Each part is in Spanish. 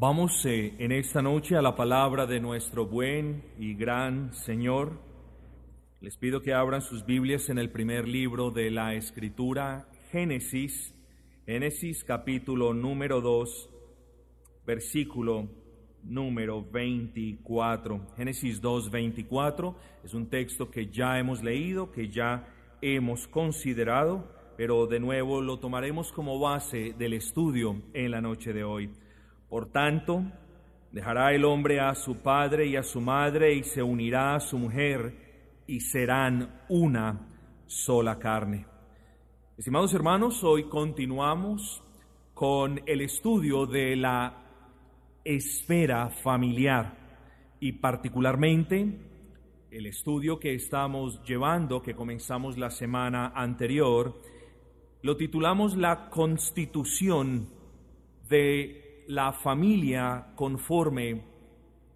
Vamos eh, en esta noche a la palabra de nuestro buen y gran Señor. Les pido que abran sus Biblias en el primer libro de la Escritura, Génesis, Génesis capítulo número 2, versículo número 24. Génesis 2, 24 es un texto que ya hemos leído, que ya hemos considerado, pero de nuevo lo tomaremos como base del estudio en la noche de hoy. Por tanto, dejará el hombre a su padre y a su madre y se unirá a su mujer y serán una sola carne. Estimados hermanos, hoy continuamos con el estudio de la esfera familiar y particularmente el estudio que estamos llevando, que comenzamos la semana anterior, lo titulamos La constitución de la familia conforme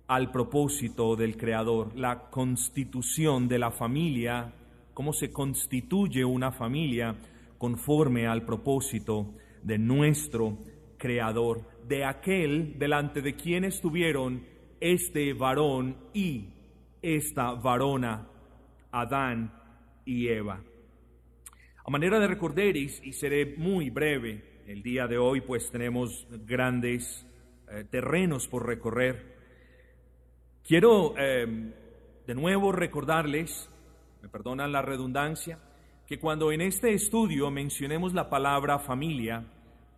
al propósito del Creador, la constitución de la familia, cómo se constituye una familia conforme al propósito de nuestro Creador, de aquel delante de quien estuvieron este varón y esta varona, Adán y Eva. A manera de recordar, y seré muy breve, el día de hoy pues tenemos grandes eh, terrenos por recorrer. Quiero em, de nuevo recordarles, me perdonan la redundancia, que cuando en este estudio mencionemos la palabra familia,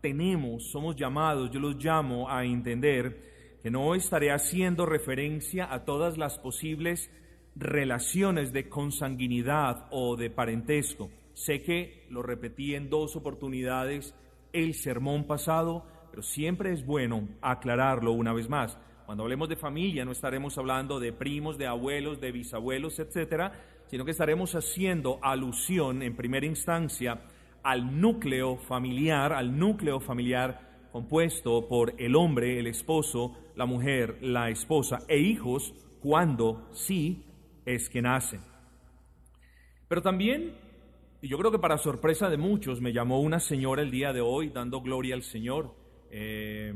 tenemos, somos llamados, yo los llamo a entender que no estaré haciendo referencia a todas las posibles relaciones de consanguinidad o de parentesco. Sé que lo repetí en dos oportunidades el sermón pasado, pero siempre es bueno aclararlo una vez más. Cuando hablemos de familia no estaremos hablando de primos, de abuelos, de bisabuelos, etcétera, sino que estaremos haciendo alusión en primera instancia al núcleo familiar, al núcleo familiar compuesto por el hombre, el esposo, la mujer, la esposa e hijos, cuando sí es que nacen. Pero también y yo creo que para sorpresa de muchos me llamó una señora el día de hoy dando gloria al Señor. Eh,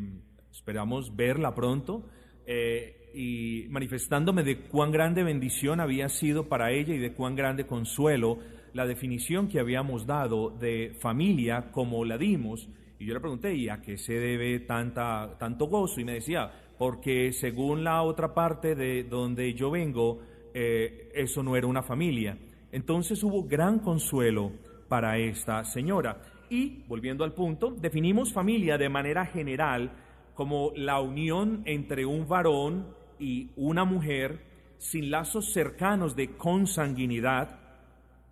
esperamos verla pronto. Eh, y manifestándome de cuán grande bendición había sido para ella y de cuán grande consuelo la definición que habíamos dado de familia como la dimos. Y yo le pregunté, ¿y a qué se debe tanta, tanto gozo? Y me decía, porque según la otra parte de donde yo vengo, eh, eso no era una familia. Entonces hubo gran consuelo para esta señora. Y, volviendo al punto, definimos familia de manera general como la unión entre un varón y una mujer sin lazos cercanos de consanguinidad,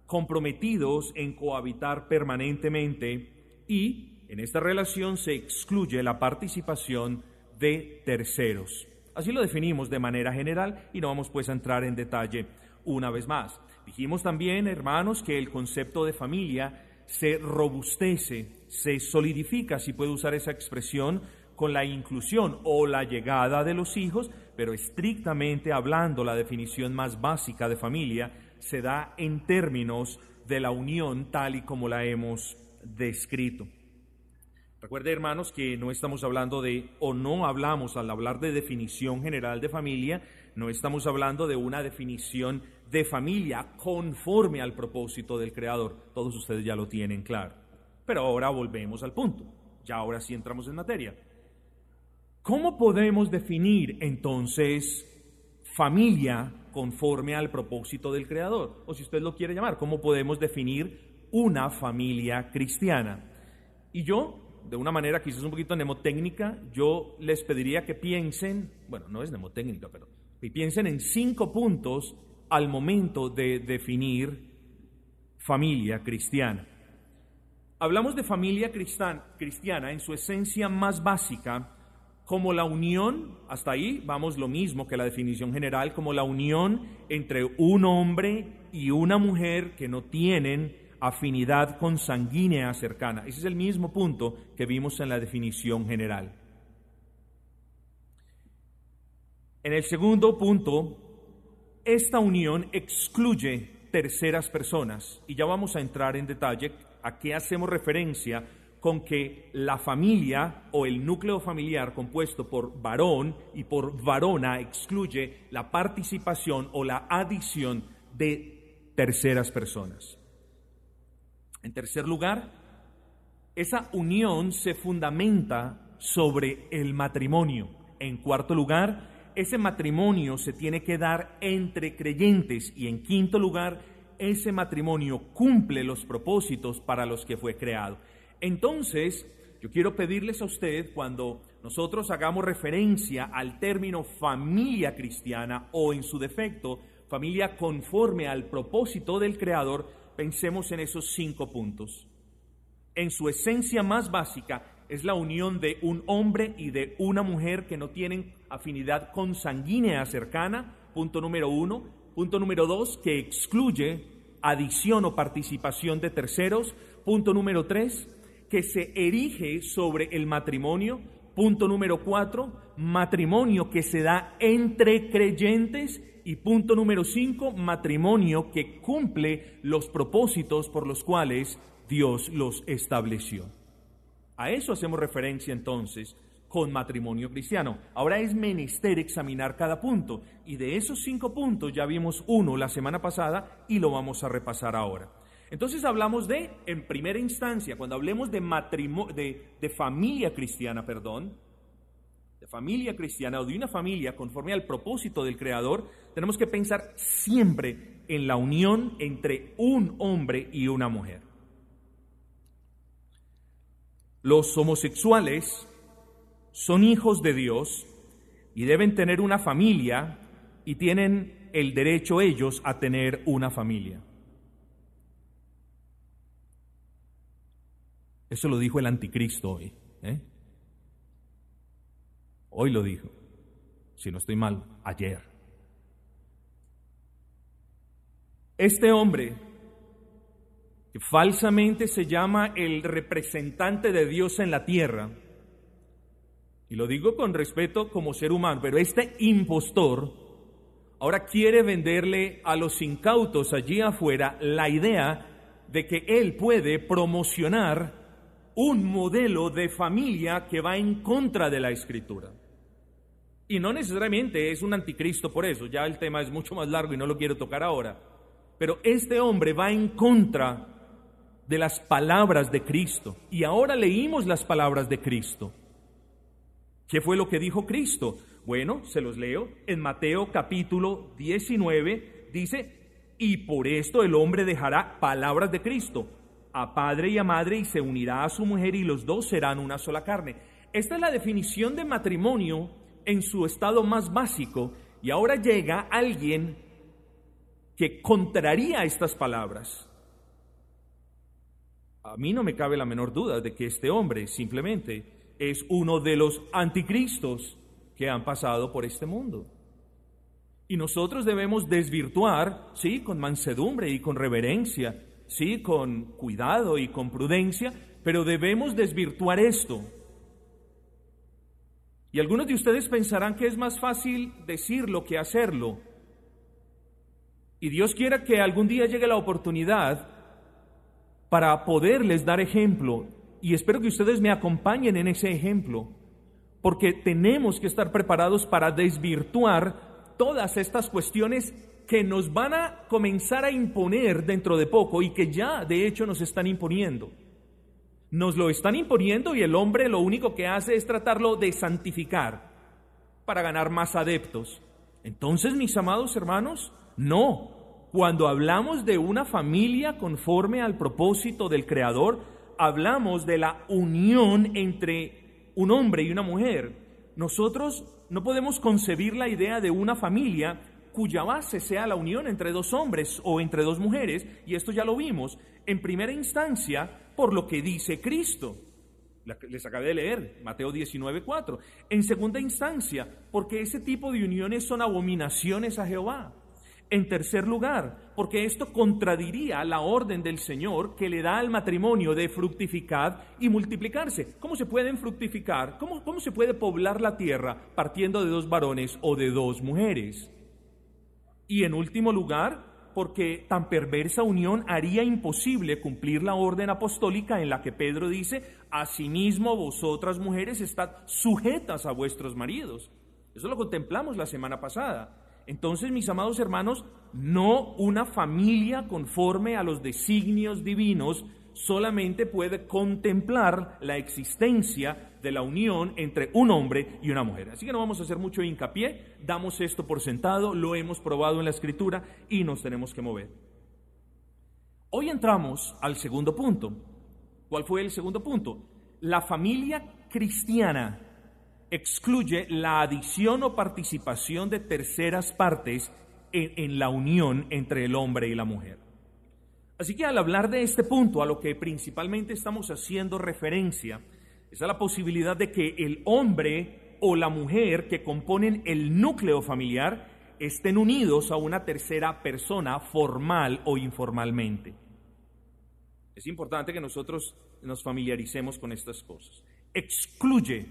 comprometidos en cohabitar permanentemente y en esta relación se excluye la participación de terceros. Así lo definimos de manera general y no vamos pues a entrar en detalle una vez más. Dijimos también, hermanos, que el concepto de familia se robustece, se solidifica, si puedo usar esa expresión, con la inclusión o la llegada de los hijos, pero estrictamente hablando, la definición más básica de familia se da en términos de la unión tal y como la hemos descrito. Recuerde, hermanos, que no estamos hablando de, o no hablamos al hablar de definición general de familia, no estamos hablando de una definición de familia conforme al propósito del Creador. Todos ustedes ya lo tienen claro. Pero ahora volvemos al punto. Ya ahora sí entramos en materia. ¿Cómo podemos definir entonces familia conforme al propósito del Creador? O si usted lo quiere llamar, ¿cómo podemos definir una familia cristiana? Y yo, de una manera quizás un poquito mnemotécnica, yo les pediría que piensen, bueno, no es mnemotécnica, pero piensen en cinco puntos al momento de definir familia cristiana. Hablamos de familia cristiana en su esencia más básica como la unión, hasta ahí vamos lo mismo que la definición general, como la unión entre un hombre y una mujer que no tienen afinidad consanguínea cercana. Ese es el mismo punto que vimos en la definición general. En el segundo punto, esta unión excluye terceras personas y ya vamos a entrar en detalle a qué hacemos referencia con que la familia o el núcleo familiar compuesto por varón y por varona excluye la participación o la adición de terceras personas. En tercer lugar, esa unión se fundamenta sobre el matrimonio. En cuarto lugar, ese matrimonio se tiene que dar entre creyentes. Y en quinto lugar, ese matrimonio cumple los propósitos para los que fue creado. Entonces, yo quiero pedirles a usted, cuando nosotros hagamos referencia al término familia cristiana o en su defecto, familia conforme al propósito del Creador, pensemos en esos cinco puntos. En su esencia más básica es la unión de un hombre y de una mujer que no tienen afinidad consanguínea cercana, punto número uno. Punto número dos, que excluye adición o participación de terceros. Punto número tres, que se erige sobre el matrimonio. Punto número cuatro, matrimonio que se da entre creyentes. Y punto número cinco, matrimonio que cumple los propósitos por los cuales Dios los estableció. A eso hacemos referencia entonces con matrimonio cristiano. Ahora es menester examinar cada punto y de esos cinco puntos ya vimos uno la semana pasada y lo vamos a repasar ahora. Entonces hablamos de, en primera instancia, cuando hablemos de, matrimonio, de, familia cristiana, perdón, de familia cristiana o de una familia conforme al propósito del Creador, tenemos que pensar siempre en la unión entre un hombre y una mujer. Los homosexuales son hijos de Dios y deben tener una familia y tienen el derecho ellos a tener una familia. Eso lo dijo el anticristo hoy. ¿eh? Hoy lo dijo. Si no estoy mal, ayer. Este hombre, falsamente se llama el representante de Dios en la tierra, y lo digo con respeto como ser humano, pero este impostor ahora quiere venderle a los incautos allí afuera la idea de que él puede promocionar un modelo de familia que va en contra de la escritura. Y no necesariamente es un anticristo por eso, ya el tema es mucho más largo y no lo quiero tocar ahora. Pero este hombre va en contra de las palabras de Cristo. Y ahora leímos las palabras de Cristo. ¿Qué fue lo que dijo Cristo? Bueno, se los leo. En Mateo capítulo 19 dice, y por esto el hombre dejará palabras de Cristo a padre y a madre y se unirá a su mujer y los dos serán una sola carne. Esta es la definición de matrimonio en su estado más básico y ahora llega alguien que contraría estas palabras. A mí no me cabe la menor duda de que este hombre simplemente es uno de los anticristos que han pasado por este mundo. Y nosotros debemos desvirtuar, sí, con mansedumbre y con reverencia, sí, con cuidado y con prudencia, pero debemos desvirtuar esto. Y algunos de ustedes pensarán que es más fácil decirlo que hacerlo. Y Dios quiera que algún día llegue la oportunidad para poderles dar ejemplo. Y espero que ustedes me acompañen en ese ejemplo, porque tenemos que estar preparados para desvirtuar todas estas cuestiones que nos van a comenzar a imponer dentro de poco y que ya de hecho nos están imponiendo. Nos lo están imponiendo y el hombre lo único que hace es tratarlo de santificar para ganar más adeptos. Entonces, mis amados hermanos, no. Cuando hablamos de una familia conforme al propósito del Creador, hablamos de la unión entre un hombre y una mujer. Nosotros no podemos concebir la idea de una familia cuya base sea la unión entre dos hombres o entre dos mujeres, y esto ya lo vimos, en primera instancia por lo que dice Cristo. Les acabé de leer, Mateo 19:4. En segunda instancia, porque ese tipo de uniones son abominaciones a Jehová. En tercer lugar, porque esto contradiría la orden del Señor que le da al matrimonio de fructificar y multiplicarse. ¿Cómo se pueden fructificar? ¿Cómo, ¿Cómo se puede poblar la tierra partiendo de dos varones o de dos mujeres? Y en último lugar, porque tan perversa unión haría imposible cumplir la orden apostólica en la que Pedro dice, asimismo vosotras mujeres estad sujetas a vuestros maridos. Eso lo contemplamos la semana pasada. Entonces, mis amados hermanos, no una familia conforme a los designios divinos solamente puede contemplar la existencia de la unión entre un hombre y una mujer. Así que no vamos a hacer mucho hincapié, damos esto por sentado, lo hemos probado en la escritura y nos tenemos que mover. Hoy entramos al segundo punto. ¿Cuál fue el segundo punto? La familia cristiana excluye la adición o participación de terceras partes en, la unión entre el hombre y la mujer. Así que al hablar de este punto, a lo que principalmente estamos haciendo referencia, es a la posibilidad de que el hombre o la mujer que componen el núcleo familiar estén unidos a una tercera persona formal o informalmente. Es importante que nosotros nos familiaricemos con estas cosas. Excluye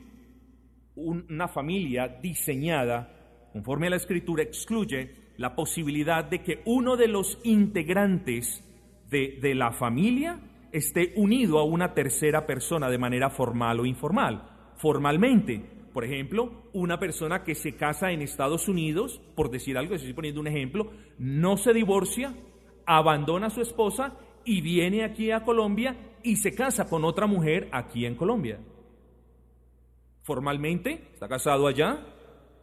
una familia diseñada, conforme a la escritura, excluye la posibilidad de que uno de los integrantes de, la familia esté unido a una tercera persona de manera formal o informal. Formalmente, por ejemplo, una persona que se casa en Estados Unidos, por decir algo, estoy poniendo un ejemplo, no se divorcia, abandona a su esposa y viene aquí a Colombia y se casa con otra mujer aquí en Colombia. Formalmente está casado allá,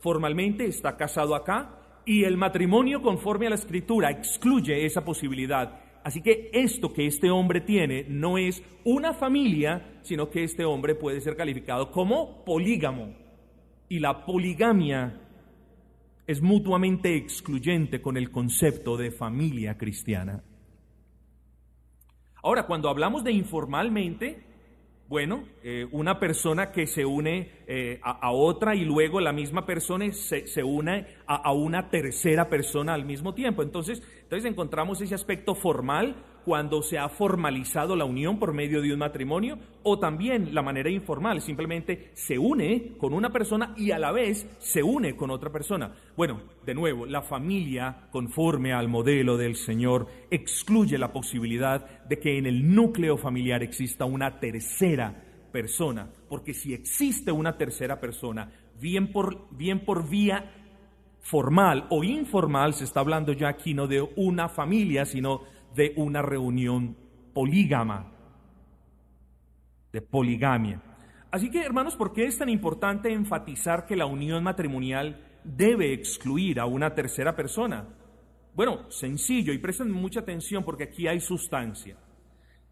formalmente está casado acá y el matrimonio conforme a la escritura excluye esa posibilidad Así que esto que este hombre tiene no es una familia, sino que este hombre puede ser calificado como polígamo. Y la poligamia es mutuamente excluyente con el concepto de familia cristiana. Ahora, cuando hablamos de informalmente, bueno, eh, una persona que se une eh, a, otra y luego la misma persona se, une a, a, una tercera persona al mismo tiempo. Entonces, entonces encontramos ese aspecto formal cuando se ha formalizado la unión por medio de un matrimonio o también la manera informal, simplemente se une con una persona y a la vez se une con otra persona. Bueno, de nuevo, la familia, conforme al modelo del Señor, excluye la posibilidad de que en el núcleo familiar exista una tercera persona, porque si existe una tercera persona, bien por, bien por vía formal o informal, se está hablando ya aquí no de una familia, sino de una reunión polígama, de poligamia. Así que, hermanos, ¿por qué es tan importante enfatizar que la unión matrimonial debe excluir a una tercera persona? Bueno, sencillo, y presten mucha atención porque aquí hay sustancia.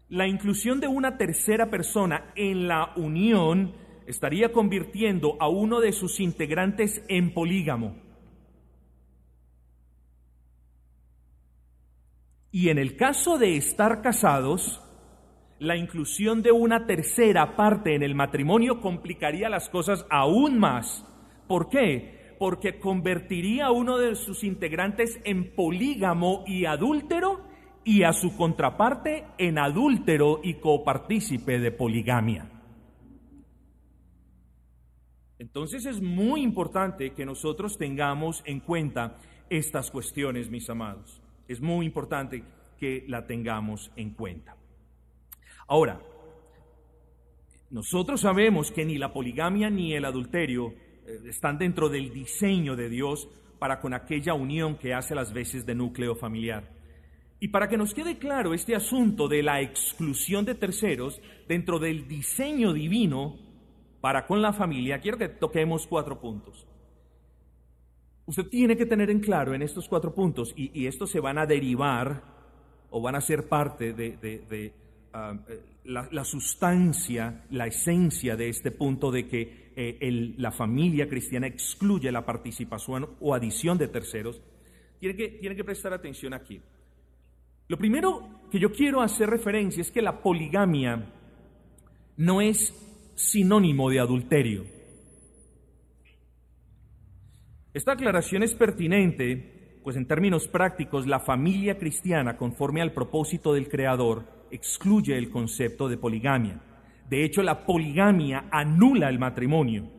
La inclusión de una tercera persona en la unión estaría convirtiendo a uno de sus integrantes en polígamo. Y en el caso de estar casados, la inclusión de una tercera parte en el matrimonio complicaría las cosas aún más. ¿Por qué? Porque convertiría a uno de sus integrantes en polígamo y adúltero y a su contraparte en adúltero y copartícipe de poligamia. Entonces es muy importante que nosotros tengamos en cuenta estas cuestiones, mis amados. Es muy importante que la tengamos en cuenta. Ahora, nosotros sabemos que ni la poligamia ni el adulterio eh, están dentro del diseño de Dios para con aquella unión que hace las veces de núcleo familiar. Y para que nos quede claro este asunto de la exclusión de terceros dentro del diseño divino para con la familia, quiero que toquemos cuatro puntos. Usted tiene que tener en claro en estos cuatro puntos, y, estos se van a derivar o van a ser parte de, ah, eh, la, sustancia, la esencia de este punto de que eh, la familia cristiana excluye la participación o adición de terceros. Tiene que, tiene que prestar atención aquí. Lo primero que yo quiero hacer referencia es que la poligamia no es sinónimo de adulterio. Esta aclaración es pertinente, pues en términos prácticos, la familia cristiana, conforme al propósito del Creador, excluye el concepto de poligamia. De hecho, la poligamia anula el matrimonio.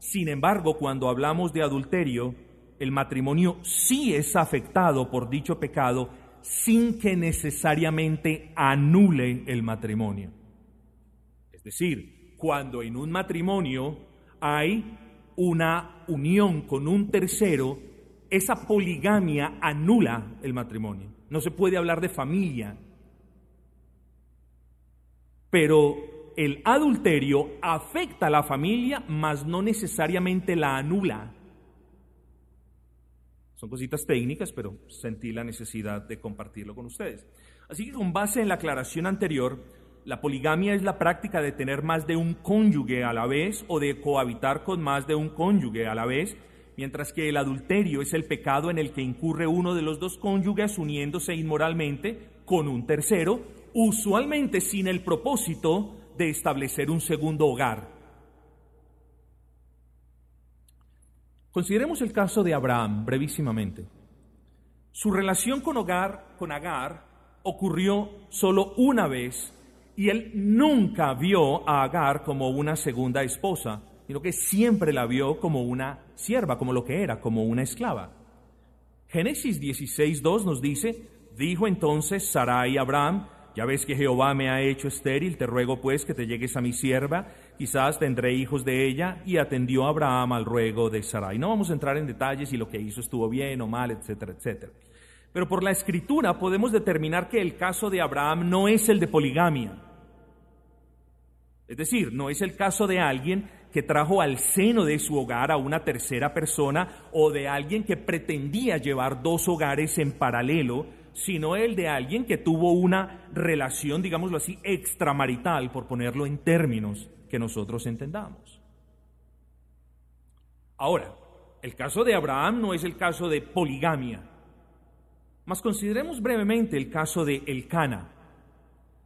Sin embargo, cuando hablamos de adulterio, el matrimonio sí es afectado por dicho pecado sin que necesariamente anule el matrimonio. Es decir, cuando en un matrimonio hay una unión con un tercero, esa poligamia anula el matrimonio. No se puede hablar de familia. Pero el adulterio afecta a la familia, mas no necesariamente la anula. Son cositas técnicas, pero sentí la necesidad de compartirlo con ustedes. Así que con base en la aclaración anterior, la poligamia es la práctica de tener más de un cónyuge a la vez o de cohabitar con más de un cónyuge a la vez, mientras que el adulterio es el pecado en el que incurre uno de los dos cónyuges uniéndose inmoralmente con un tercero, usualmente sin el propósito de establecer un segundo hogar. Consideremos el caso de Abraham brevísimamente. Su relación con, hogar, con Agar ocurrió solo una vez y él nunca vio a Agar como una segunda esposa, sino que siempre la vio como una sierva, como lo que era, como una esclava. Génesis 16.2 nos dice, dijo entonces Sarai a Abraham, ya ves que Jehová me ha hecho estéril, te ruego pues que te llegues a mi sierva, quizás tendré hijos de ella, y atendió Abraham al ruego de Sarai. No vamos a entrar en detalles si lo que hizo estuvo bien o mal, etcétera, etcétera. Pero por la escritura podemos determinar que el caso de Abraham no es el de poligamia. Es decir, no es el caso de alguien que trajo al seno de su hogar a una tercera persona o de alguien que pretendía llevar dos hogares en paralelo, sino el de alguien que tuvo una relación, digámoslo así, extramarital, por ponerlo en términos que nosotros entendamos. Ahora, el caso de Abraham no es el caso de poligamia, consideremos brevemente el caso de Elcana.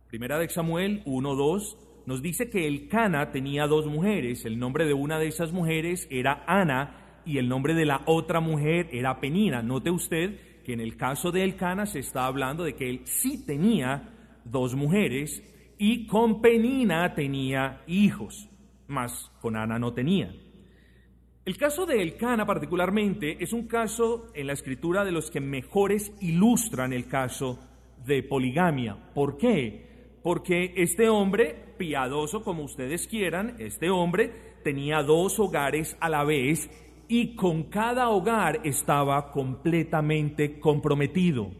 Primera de Samuel 1.2 nos dice que Elcana tenía dos mujeres, el nombre de una de esas mujeres era Ana y el nombre de la otra mujer era Penina. Note usted que en el caso de Elcana se está hablando de que él sí tenía dos mujeres y con Penina tenía hijos, mas con Ana no tenía. El caso de Elcana particularmente es un caso en la escritura de los que mejores ilustran el caso de poligamia. ¿Por qué? Porque este hombre, piadoso como ustedes quieran, este hombre tenía dos hogares a la vez y con cada hogar estaba completamente comprometido.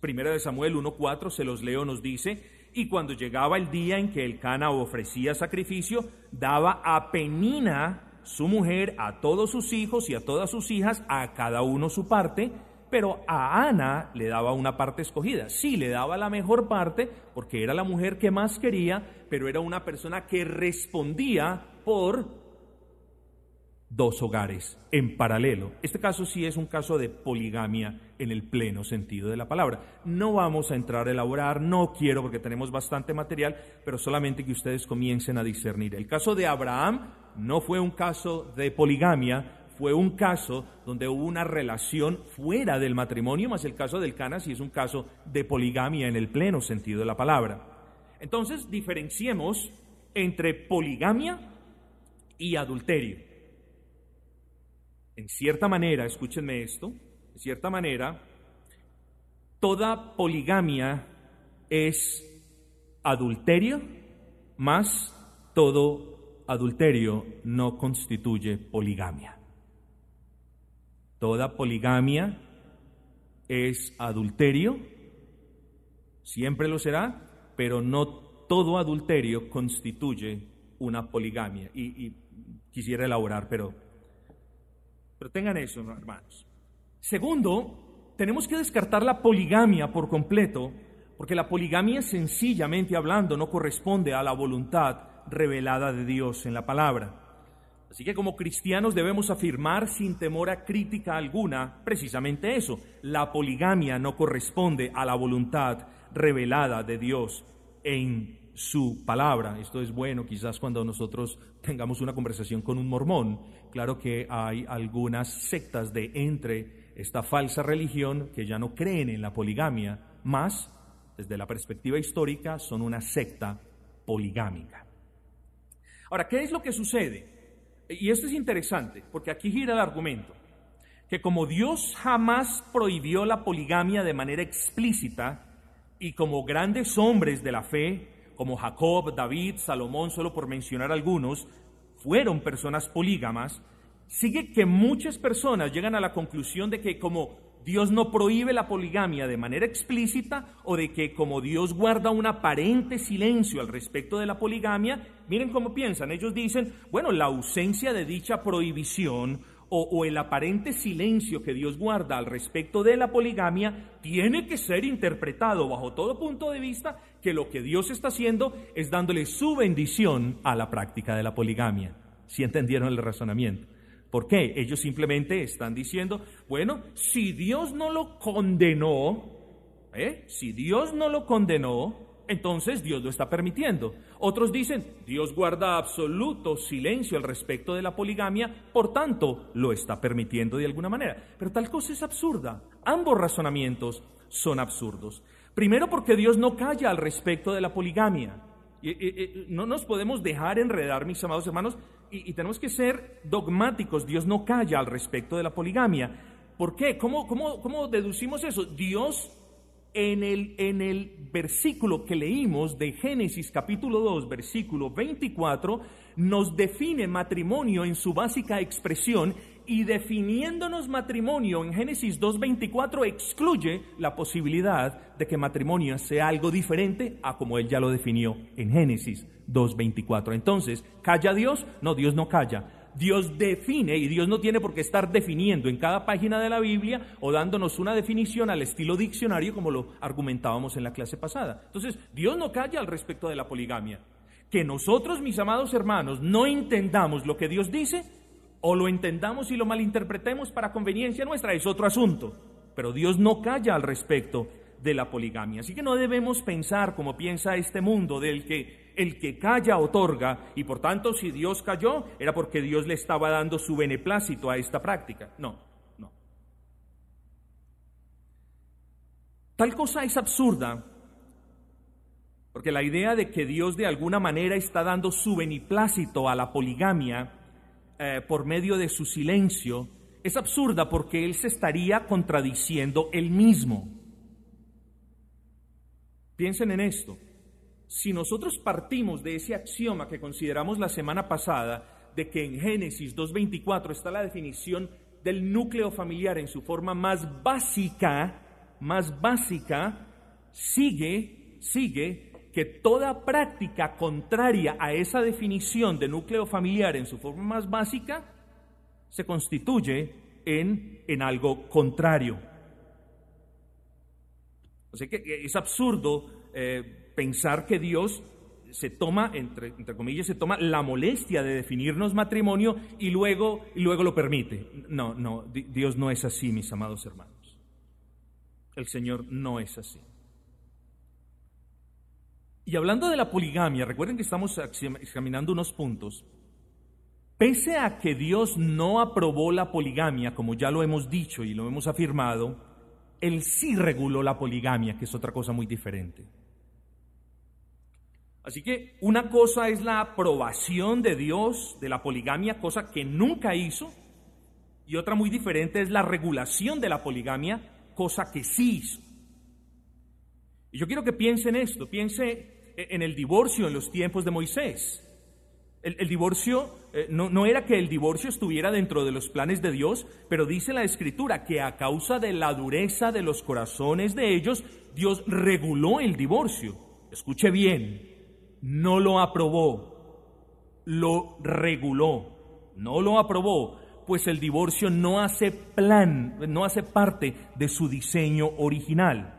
Primera de Samuel 1.4, se los leo, nos dice, y cuando llegaba el día en que el Cana ofrecía sacrificio, daba a Penina, su mujer, a todos sus hijos y a todas sus hijas, a cada uno su parte, pero a Ana le daba una parte escogida. Sí, le daba la mejor parte porque era la mujer que más quería, pero era una persona que respondía por dos hogares en paralelo. Este caso sí es un caso de poligamia en el pleno sentido de la palabra. No vamos a entrar a elaborar, no quiero porque tenemos bastante material, pero solamente que ustedes comiencen a discernir. El caso de Abraham no fue un caso de poligamia, fue un caso donde hubo una relación fuera del matrimonio, más el caso del Cana sí es un caso de poligamia en el pleno sentido de la palabra. Entonces, diferenciemos entre poligamia y adulterio. En cierta manera, escúchenme esto, en cierta manera, toda poligamia es adulterio, más todo adulterio no constituye poligamia. Toda poligamia es adulterio, siempre lo será, pero no todo adulterio constituye una poligamia. Y, y quisiera elaborar, pero pero tengan eso, hermanos. Segundo, tenemos que descartar la poligamia por completo, porque la poligamia sencillamente hablando no corresponde a la voluntad revelada de Dios en la palabra. Así que como cristianos debemos afirmar sin temor a crítica alguna precisamente eso. La poligamia no corresponde a la voluntad revelada de Dios en su palabra. Esto es bueno quizás cuando nosotros tengamos una conversación con un mormón. Claro que hay algunas sectas de entre esta falsa religión que ya no creen en la poligamia, más desde la perspectiva histórica son una secta poligámica. Ahora, ¿qué es lo que sucede? Y esto es interesante, porque aquí gira el argumento. que como Dios jamás prohibió la poligamia de manera explícita, y como grandes hombres de la fe, como Jacob, David, Salomón, solo por mencionar algunos, fueron personas polígamas, sigue que muchas personas llegan a la conclusión de que como Dios no prohíbe la poligamia de manera explícita o de que como Dios guarda un aparente silencio al respecto de la poligamia, miren cómo piensan, ellos dicen, bueno, la ausencia de dicha prohibición o, el aparente silencio que Dios guarda al respecto de la poligamia tiene que ser interpretado bajo todo punto de vista que lo que Dios está haciendo es dándole su bendición a la práctica de la poligamia. Si entendieron el razonamiento? ¿Por qué? Ellos simplemente están diciendo, bueno, si Dios no lo condenó, ¿eh? si Dios no lo condenó, entonces Dios lo está permitiendo. Otros dicen, Dios guarda absoluto silencio al respecto de la poligamia, por tanto lo está permitiendo de alguna manera. Pero tal cosa es absurda. Ambos razonamientos son absurdos. Primero porque Dios no calla al respecto de la poligamia. No nos podemos dejar enredar, mis amados hermanos, y, tenemos que ser dogmáticos. Dios no calla al respecto de la poligamia. ¿Por qué? ¿Cómo, cómo, cómo deducimos eso? Dios en el, en el versículo que leímos de Génesis capítulo 2, versículo 24, nos define matrimonio en su básica expresión y definiéndonos matrimonio en Génesis 2.24 excluye la posibilidad de que matrimonio sea algo diferente a como él ya lo definió en Génesis 2.24. Entonces, ¿calla Dios? No, Dios no calla. Dios define, y Dios no tiene por qué estar definiendo en cada página de la Biblia o dándonos una definición al estilo diccionario como lo argumentábamos en la clase pasada. Entonces, Dios no calla al respecto de la poligamia. Que nosotros, mis amados hermanos, no entendamos lo que Dios dice o lo entendamos y lo malinterpretemos para conveniencia nuestra es otro asunto. Pero Dios no calla al respecto de la poligamia. Así que no debemos pensar como piensa este mundo del que el que calla otorga, y por tanto si Dios cayó era porque Dios le estaba dando su beneplácito a esta práctica. No, no. Tal cosa es absurda, porque la idea de que Dios de alguna manera está dando su beneplácito a la poligamia eh, por medio de su silencio es absurda porque Él se estaría contradiciendo él mismo. Piensen en esto si nosotros partimos de ese axioma que consideramos la semana pasada, de que en Génesis 2.24 está la definición del núcleo familiar en su forma más básica, más básica, sigue, sigue que toda práctica contraria a esa definición de núcleo familiar en su forma más básica se constituye en, en algo contrario. O sea que es absurdo eh, pensar que Dios se toma, entre, comillas, se toma la molestia de definirnos matrimonio y luego, y luego lo permite. No, no, Dios no es así, mis amados hermanos. El Señor no es así. Y hablando de la poligamia, recuerden que estamos examinando unos puntos. Pese a que Dios no aprobó la poligamia, como ya lo hemos dicho y lo hemos afirmado, Él sí reguló la poligamia, que es otra cosa muy diferente. Así que una cosa es la aprobación de Dios de la poligamia, cosa que nunca hizo, y otra muy diferente es la regulación de la poligamia, cosa que sí hizo. Y yo quiero que piense en esto, piense en el divorcio en los tiempos de Moisés. El, divorcio, eh, no, no era que el divorcio estuviera dentro de los planes de Dios, pero dice la escritura que a causa de la dureza de los corazones de ellos, Dios reguló el divorcio. Escuche bien, no lo aprobó, lo reguló, no lo aprobó, pues el divorcio no hace plan, no hace parte de su diseño original,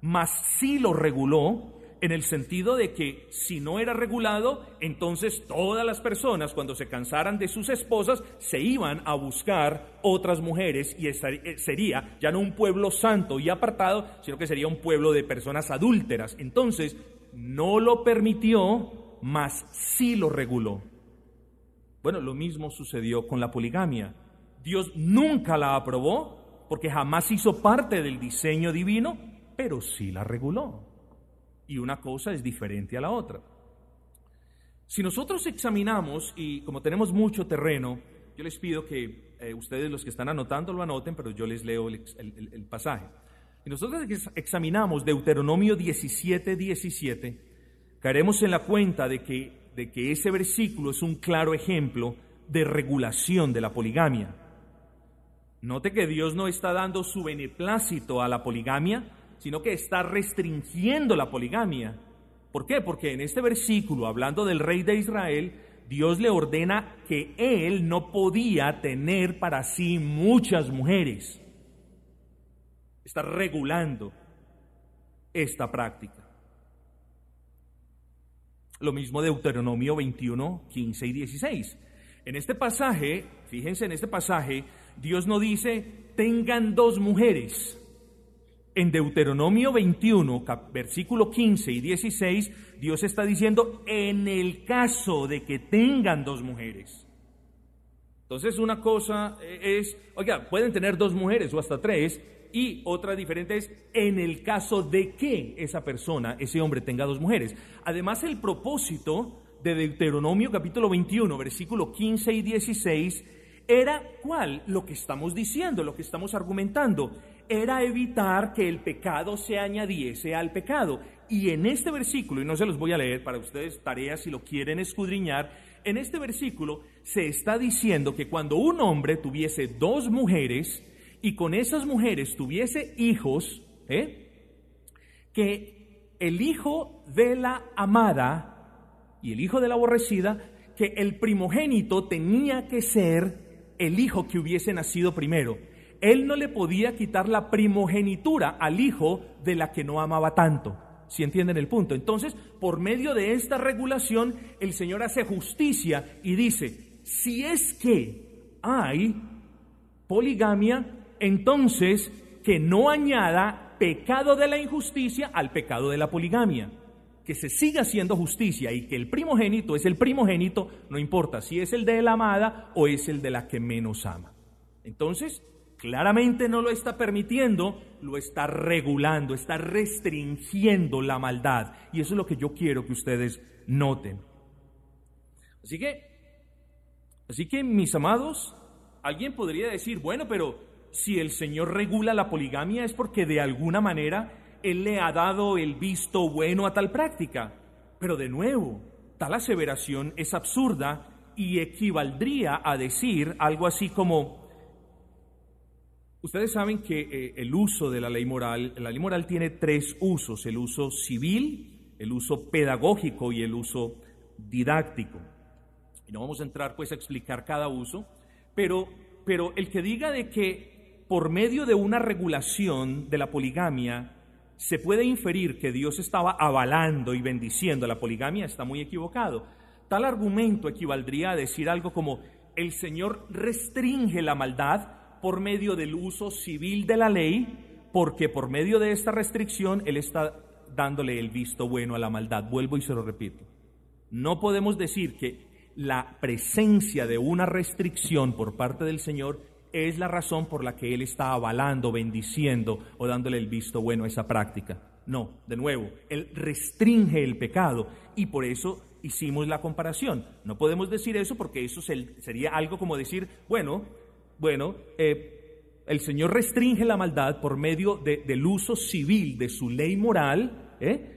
mas sí lo reguló en el sentido de que si no era regulado, entonces todas las personas cuando se cansaran de sus esposas se iban a buscar otras mujeres y eh, sería ya no un pueblo santo y apartado, sino que sería un pueblo de personas adúlteras. Entonces no lo permitió, mas sí lo reguló. Bueno, lo mismo sucedió con la poligamia. Dios nunca la aprobó porque jamás hizo parte del diseño divino, pero sí la reguló. Y una cosa es diferente a la otra. Si nosotros examinamos, y como tenemos mucho terreno, yo les pido que eh, ustedes los que están anotando lo anoten, pero yo les leo el, pasaje. Y nosotros examinamos Deuteronomio 17, 17, caeremos en la cuenta de que, de que ese versículo es un claro ejemplo de regulación de la poligamia. Note que Dios no está dando su beneplácito a la poligamia, sino que está restringiendo la poligamia. ¿Por qué? Porque en este versículo, hablando del rey de Israel, Dios le ordena que él no podía tener para sí muchas mujeres. Está regulando esta práctica. Lo mismo Deuteronomio 21, 15 y 16. En este pasaje, fíjense en este pasaje, Dios no dice tengan dos mujeres. En Deuteronomio 21, versículo 15 y 16, Dios está diciendo en el caso de que tengan dos mujeres. Entonces una cosa es, oiga, pueden tener dos mujeres o hasta tres, y otra diferente es en el caso de que esa persona, ese hombre tenga dos mujeres. Además, el propósito de Deuteronomio capítulo 21, versículo 15 y 16, era cuál? Lo que estamos diciendo, lo que estamos argumentando era evitar que el pecado se añadiese al pecado. Y en este versículo, y no se los voy a leer para ustedes tareas si lo quieren escudriñar, en este versículo se está diciendo que cuando un hombre tuviese dos mujeres y con esas mujeres tuviese hijos, ¿eh? que el hijo de la amada y el hijo de la aborrecida, que el primogénito tenía que ser el hijo que hubiese nacido primero él no le podía quitar la primogenitura al hijo de la que no amaba tanto. Si entienden el punto. Entonces, por medio de esta regulación, el Señor hace justicia y dice, si es que hay poligamia, entonces que no añada pecado de la injusticia al pecado de la poligamia. Que se siga haciendo justicia y que el primogénito es el primogénito, no importa si es el de la amada o es el de la que menos ama. Entonces, claramente no lo está permitiendo, lo está regulando, está restringiendo la maldad. Y eso es lo que yo quiero que ustedes noten. Así que, así que mis amados, alguien podría decir, bueno, pero si el Señor regula la poligamia es porque de alguna manera Él le ha dado el visto bueno a tal práctica. Pero de nuevo, tal aseveración es absurda y equivaldría a decir algo así como, Ustedes saben que eh, el uso de la ley moral, la ley moral tiene tres usos, el uso civil, el uso pedagógico y el uso didáctico. Y no vamos a entrar pues a explicar cada uso, pero, pero el que diga de que por medio de una regulación de la poligamia se puede inferir que Dios estaba avalando y bendiciendo la poligamia está muy equivocado. Tal argumento equivaldría a decir algo como el Señor restringe la maldad por medio del uso civil de la ley, porque por medio de esta restricción Él está dándole el visto bueno a la maldad. Vuelvo y se lo repito. No podemos decir que la presencia de una restricción por parte del Señor es la razón por la que Él está avalando, bendiciendo o dándole el visto bueno a esa práctica. No, de nuevo, Él restringe el pecado y por eso hicimos la comparación. No podemos decir eso porque eso sería algo como decir, bueno, bueno, eh, el Señor restringe la maldad por medio del uso civil de su ley moral, ¿eh?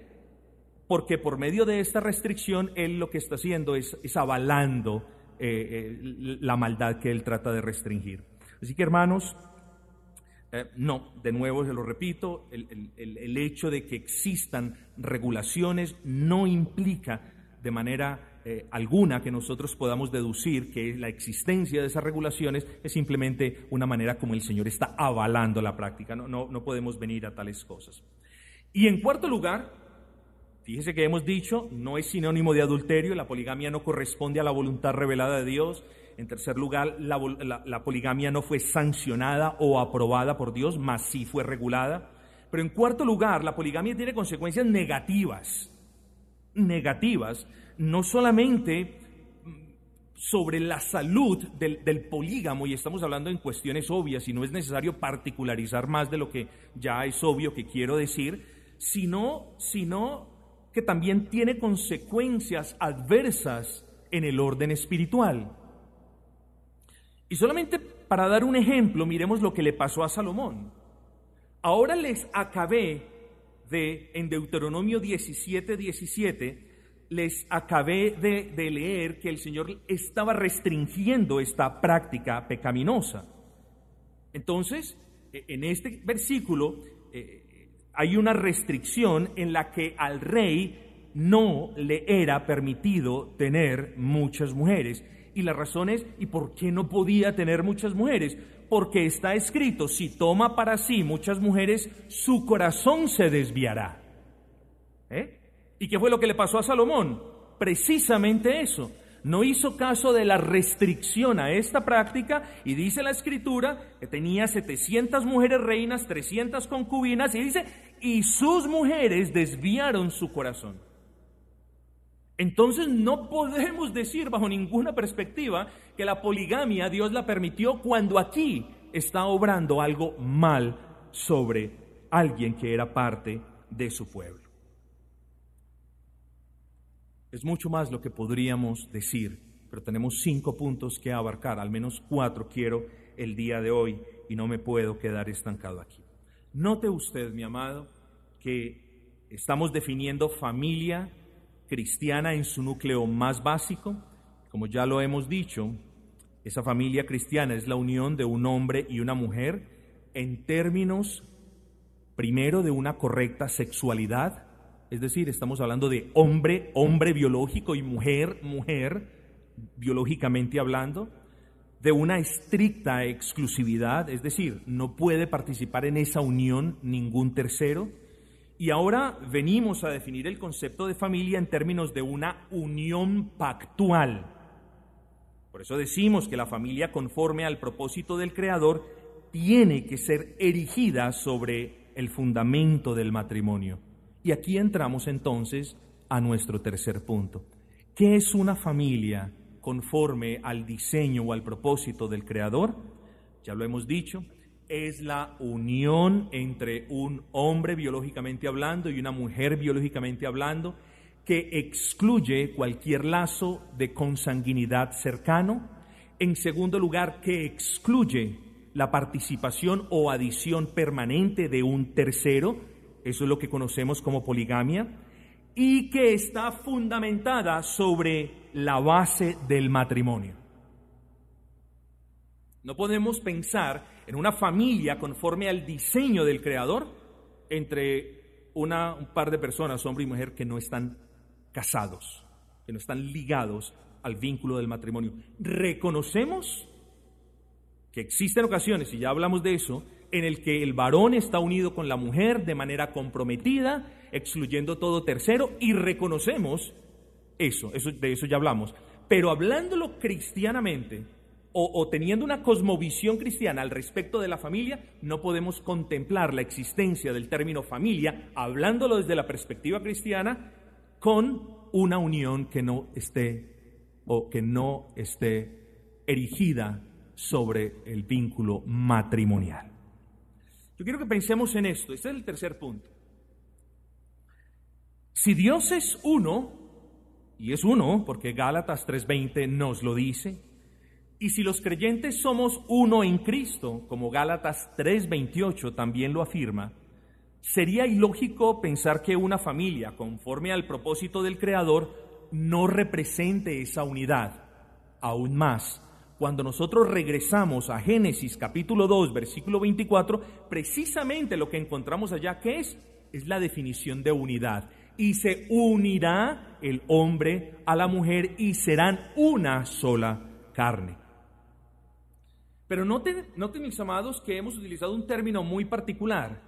porque por medio de esta restricción Él lo que está haciendo es, avalando eh, la maldad que Él trata de restringir. Así que hermanos, no, de nuevo se lo repito, el hecho de que existan regulaciones no implica de manera eh, alguna que nosotros podamos deducir que la existencia de esas regulaciones es simplemente una manera como el Señor está avalando la práctica. No, no, no podemos venir a tales cosas. Y en cuarto lugar, fíjese que hemos dicho, no es sinónimo de adulterio, la poligamia no corresponde a la voluntad revelada de Dios. En tercer lugar, la, la poligamia no fue sancionada o aprobada por Dios, mas sí fue regulada. Pero en cuarto lugar, la poligamia tiene consecuencias negativas negativas no solamente sobre la salud del, polígamo, y estamos hablando en cuestiones obvias y no es necesario particularizar más de lo que ya es obvio que quiero decir, sino, sino que también tiene consecuencias adversas en el orden espiritual. Y solamente para dar un ejemplo, miremos lo que le pasó a Salomón. Ahora les acabé de, en Deuteronomio 17, 17, les acabé de, leer que el Señor estaba restringiendo esta práctica pecaminosa. Entonces, e, en este versículo eh, hay una restricción en la que al rey no le era permitido tener muchas mujeres. Y la razón es, ¿y por qué no podía tener muchas mujeres? Porque está escrito, si toma para sí muchas mujeres, su corazón se desviará. ¿Eh? ¿Y qué fue lo que le pasó a Salomón? Precisamente eso. No hizo caso de la restricción a esta práctica y dice la escritura que tenía 700 mujeres reinas, 300 concubinas y dice, y sus mujeres desviaron su corazón. Entonces no podemos decir bajo ninguna perspectiva que la poligamia Dios la permitió cuando aquí está obrando algo mal sobre alguien que era parte de su pueblo. Es mucho más lo que podríamos decir, pero tenemos cinco puntos que abarcar, al menos cuatro quiero el día de hoy y no me puedo quedar estancado aquí. Note usted, mi amado, que estamos definiendo familia cristiana en su núcleo más básico. Como ya lo hemos dicho, esa familia cristiana es la unión de un hombre y una mujer en términos, primero, de una correcta sexualidad, es decir, estamos hablando de hombre, hombre biológico y mujer, mujer, biológicamente hablando, de una estricta exclusividad, es decir, no puede participar en esa unión ningún tercero, y ahora venimos a definir el concepto de familia en términos de una unión pactual. Por eso decimos que la familia conforme al propósito del Creador tiene que ser erigida sobre el fundamento del matrimonio. Y aquí entramos entonces a nuestro tercer punto. ¿Qué es una familia conforme al diseño o al propósito del Creador? Ya lo hemos dicho, es la unión entre un hombre biológicamente hablando y una mujer biológicamente hablando que excluye cualquier lazo de consanguinidad cercano. En segundo lugar, que excluye la participación o adición permanente de un tercero, eso es lo que conocemos como poligamia, y que está fundamentada sobre la base del matrimonio. No podemos pensar en una familia conforme al diseño del Creador entre una, un par de personas, hombre y mujer, que no están casados, que no están ligados al vínculo del matrimonio. Reconocemos que existen ocasiones, y ya hablamos de eso, en el que el varón está unido con la mujer de manera comprometida, excluyendo todo tercero, y reconocemos eso, eso de eso ya hablamos. Pero hablándolo cristianamente, o, teniendo una cosmovisión cristiana al respecto de la familia, no podemos contemplar la existencia del término familia, hablándolo desde la perspectiva cristiana, con una unión que no esté o que no esté erigida sobre el vínculo matrimonial. Yo quiero que pensemos en esto, este es el tercer punto. Si Dios es uno, y es uno, porque Gálatas 3:20 nos lo dice, y si los creyentes somos uno en Cristo, como Gálatas 3:28 también lo afirma, sería ilógico pensar que una familia, conforme al propósito del Creador, no represente esa unidad. Aún más, cuando nosotros regresamos a Génesis capítulo 2, versículo 24, precisamente lo que encontramos allá, ¿qué es? Es la definición de unidad. Y se unirá el hombre a la mujer y serán una sola carne. Pero noten, noten, mis amados, que hemos utilizado un término muy particular,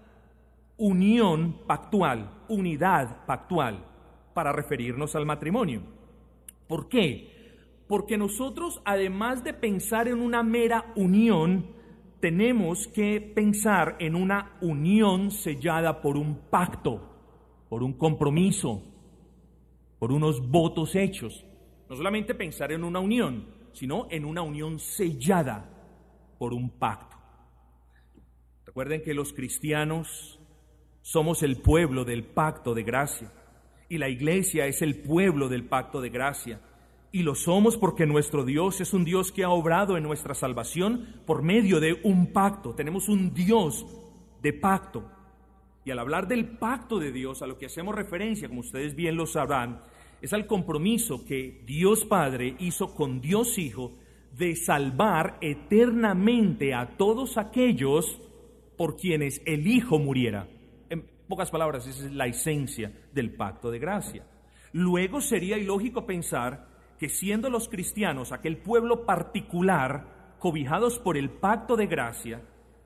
unión pactual, unidad pactual, para referirnos al matrimonio. ¿Por qué? Porque nosotros, además de pensar en una mera unión, tenemos que pensar en una unión sellada por un pacto, por un compromiso, por unos votos hechos. No solamente pensar en una unión, sino en una unión sellada por un pacto. Recuerden que los cristianos somos el pueblo del pacto de gracia y la iglesia es el pueblo del pacto de gracia. Y lo somos porque nuestro Dios es un Dios que ha obrado en nuestra salvación por medio de un pacto. Tenemos un Dios de pacto. Y al hablar del pacto de Dios, a lo que hacemos referencia, como ustedes bien lo sabrán, es al compromiso que Dios Padre hizo con Dios Hijo de salvar eternamente a todos aquellos por quienes el Hijo muriera. En pocas palabras, esa es la esencia del pacto de gracia. Luego sería ilógico pensar que siendo los cristianos aquel pueblo particular, cobijados por el pacto de gracia,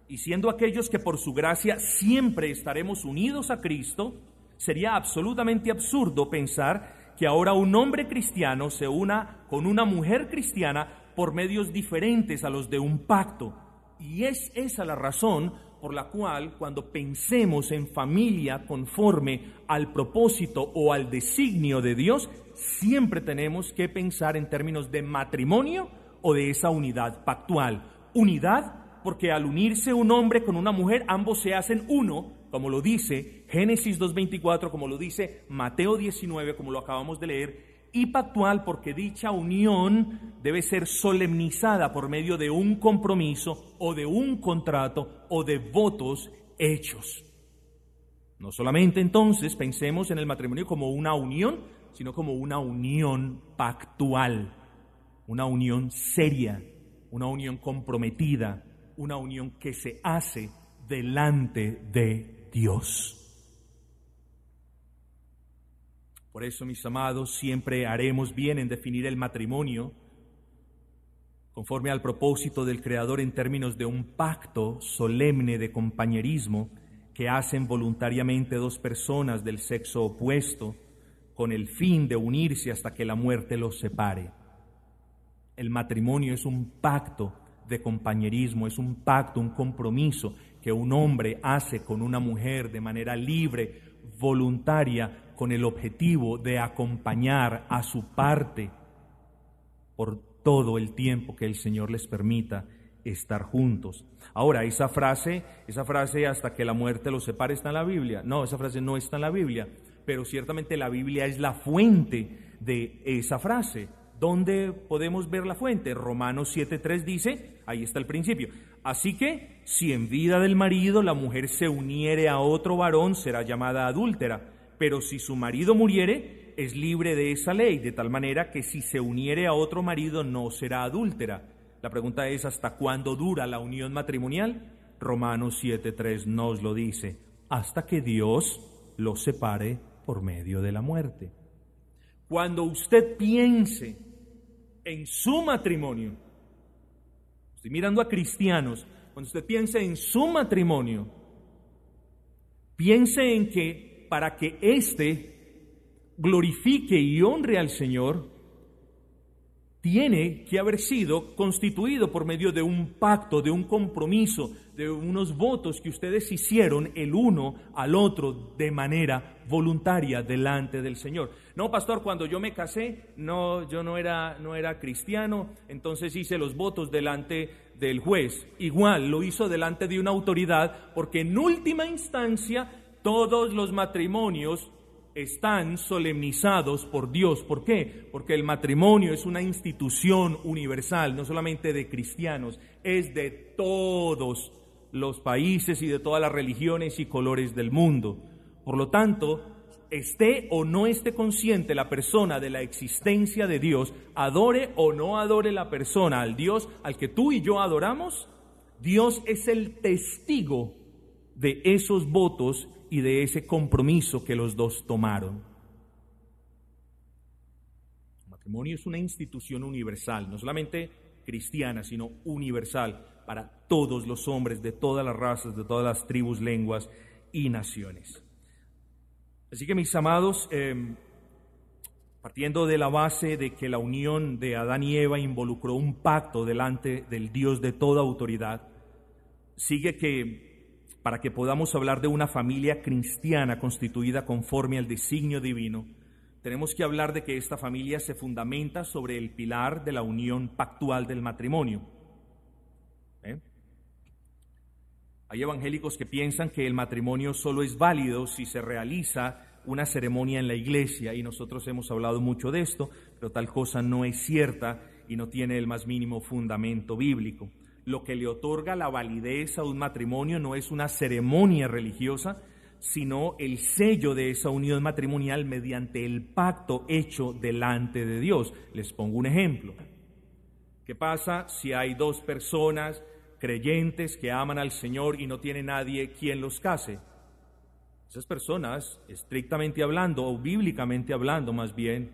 y siendo aquellos que por su gracia siempre estaremos unidos a Cristo, sería absolutamente absurdo pensar que ahora un hombre cristiano se una con una mujer cristiana por medios diferentes a los de un pacto. Y es esa la razón por la cual cuando pensemos en familia conforme al propósito o al designio de Dios, siempre tenemos que pensar en términos de matrimonio o de esa unidad pactual. Unidad porque al unirse un hombre con una mujer, ambos se hacen uno, como lo dice Génesis 2.24, como lo dice Mateo 19, como lo acabamos de leer, y pactual porque dicha unión debe ser solemnizada por medio de un compromiso o de un contrato o de votos hechos. No solamente entonces pensemos en el matrimonio como una unión, sino como una unión pactual, una unión seria, una unión comprometida, una unión que se hace delante de Dios. Por eso, mis amados, siempre haremos bien en definir el matrimonio conforme al propósito del Creador en términos de un pacto solemne de compañerismo que hacen voluntariamente dos personas del sexo opuesto con el fin de unirse hasta que la muerte los separe. El matrimonio es un pacto de compañerismo, es un pacto, un compromiso que un hombre hace con una mujer de manera libre, voluntaria, con el objetivo de acompañar a su parte por todo el tiempo que el Señor les permita estar juntos. Ahora, esa frase, esa frase hasta que la muerte los separe está en la Biblia. No, esa frase no está en la Biblia, pero ciertamente la Biblia es la fuente de esa frase. ¿Dónde podemos ver la fuente? Romanos 7.3 dice, ahí está el principio. Así que, si en vida del marido la mujer se uniere a otro varón, será llamada adúltera pero si su marido muriere, es libre de esa ley, de tal manera que si se uniere a otro marido no será adúltera. La pregunta es, ¿hasta cuándo dura la unión matrimonial? Romanos 7.3 nos lo dice, hasta que Dios los separe por medio de la muerte. Cuando usted piense en su matrimonio, estoy mirando a cristianos, cuando usted piense en su matrimonio, piense en que para que éste glorifique y honre al Señor, tiene que haber sido constituido por medio de un pacto, de un compromiso, de unos votos que ustedes hicieron el uno al otro de manera voluntaria delante del Señor. No, pastor, cuando yo me casé, no, yo no era, no era cristiano, entonces hice los votos delante del juez. Igual lo hizo delante de una autoridad, porque en última instancia todos los matrimonios están solemnizados por Dios. ¿Por qué? Porque el matrimonio es una institución universal, no solamente de cristianos, es de todos los países y de todas las religiones y colores del mundo. Por lo tanto, esté o no esté consciente la persona de la existencia de Dios, adore o no adore la persona al Dios al que tú y yo adoramos, Dios es el testigo de esos votos y de ese compromiso que los dos tomaron. El matrimonio es una institución universal, no solamente cristiana, sino universal para todos los hombres de todas las razas, de todas las tribus, lenguas y naciones. Así que mis amados, em, partiendo de la base de que la unión de Adán y Eva involucró un pacto delante del Dios de toda autoridad, sigue que para que podamos hablar de una familia cristiana constituida conforme al designio divino, tenemos que hablar de que esta familia se fundamenta sobre el pilar de la unión pactual del matrimonio. ¿Eh? Hay evangélicos que piensan que el matrimonio solo es válido si se realiza una ceremonia en la iglesia y nosotros hemos hablado mucho de esto, pero tal cosa no es cierta y no tiene el más mínimo fundamento bíblico. Lo que le otorga la validez a un matrimonio no es una ceremonia religiosa, sino el sello de esa unión matrimonial mediante el pacto hecho delante de Dios. Les pongo un ejemplo. ¿Qué pasa si hay dos personas creyentes que aman al Señor y no tiene nadie quien los case? Esas personas, estrictamente hablando, o bíblicamente hablando más bien,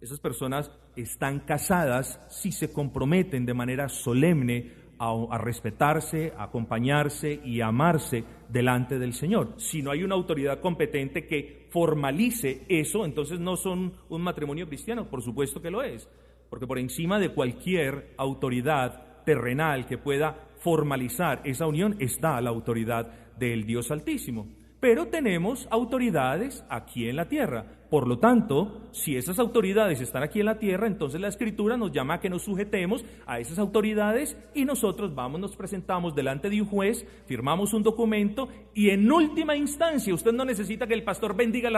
esas personas están casadas si se comprometen de manera solemne a, respetarse, a acompañarse y a amarse delante del Señor. Si no hay una autoridad competente que formalice eso, entonces no son un matrimonio cristiano, por supuesto que lo es, porque por encima de cualquier autoridad terrenal que pueda formalizar esa unión está la autoridad del Dios Altísimo pero tenemos autoridades aquí en la tierra. Por lo tanto, si esas autoridades están aquí en la tierra, entonces la escritura nos llama a que nos sujetemos a esas autoridades y nosotros vamos, nos presentamos delante de un juez, firmamos un documento y en última instancia usted no necesita que el pastor bendiga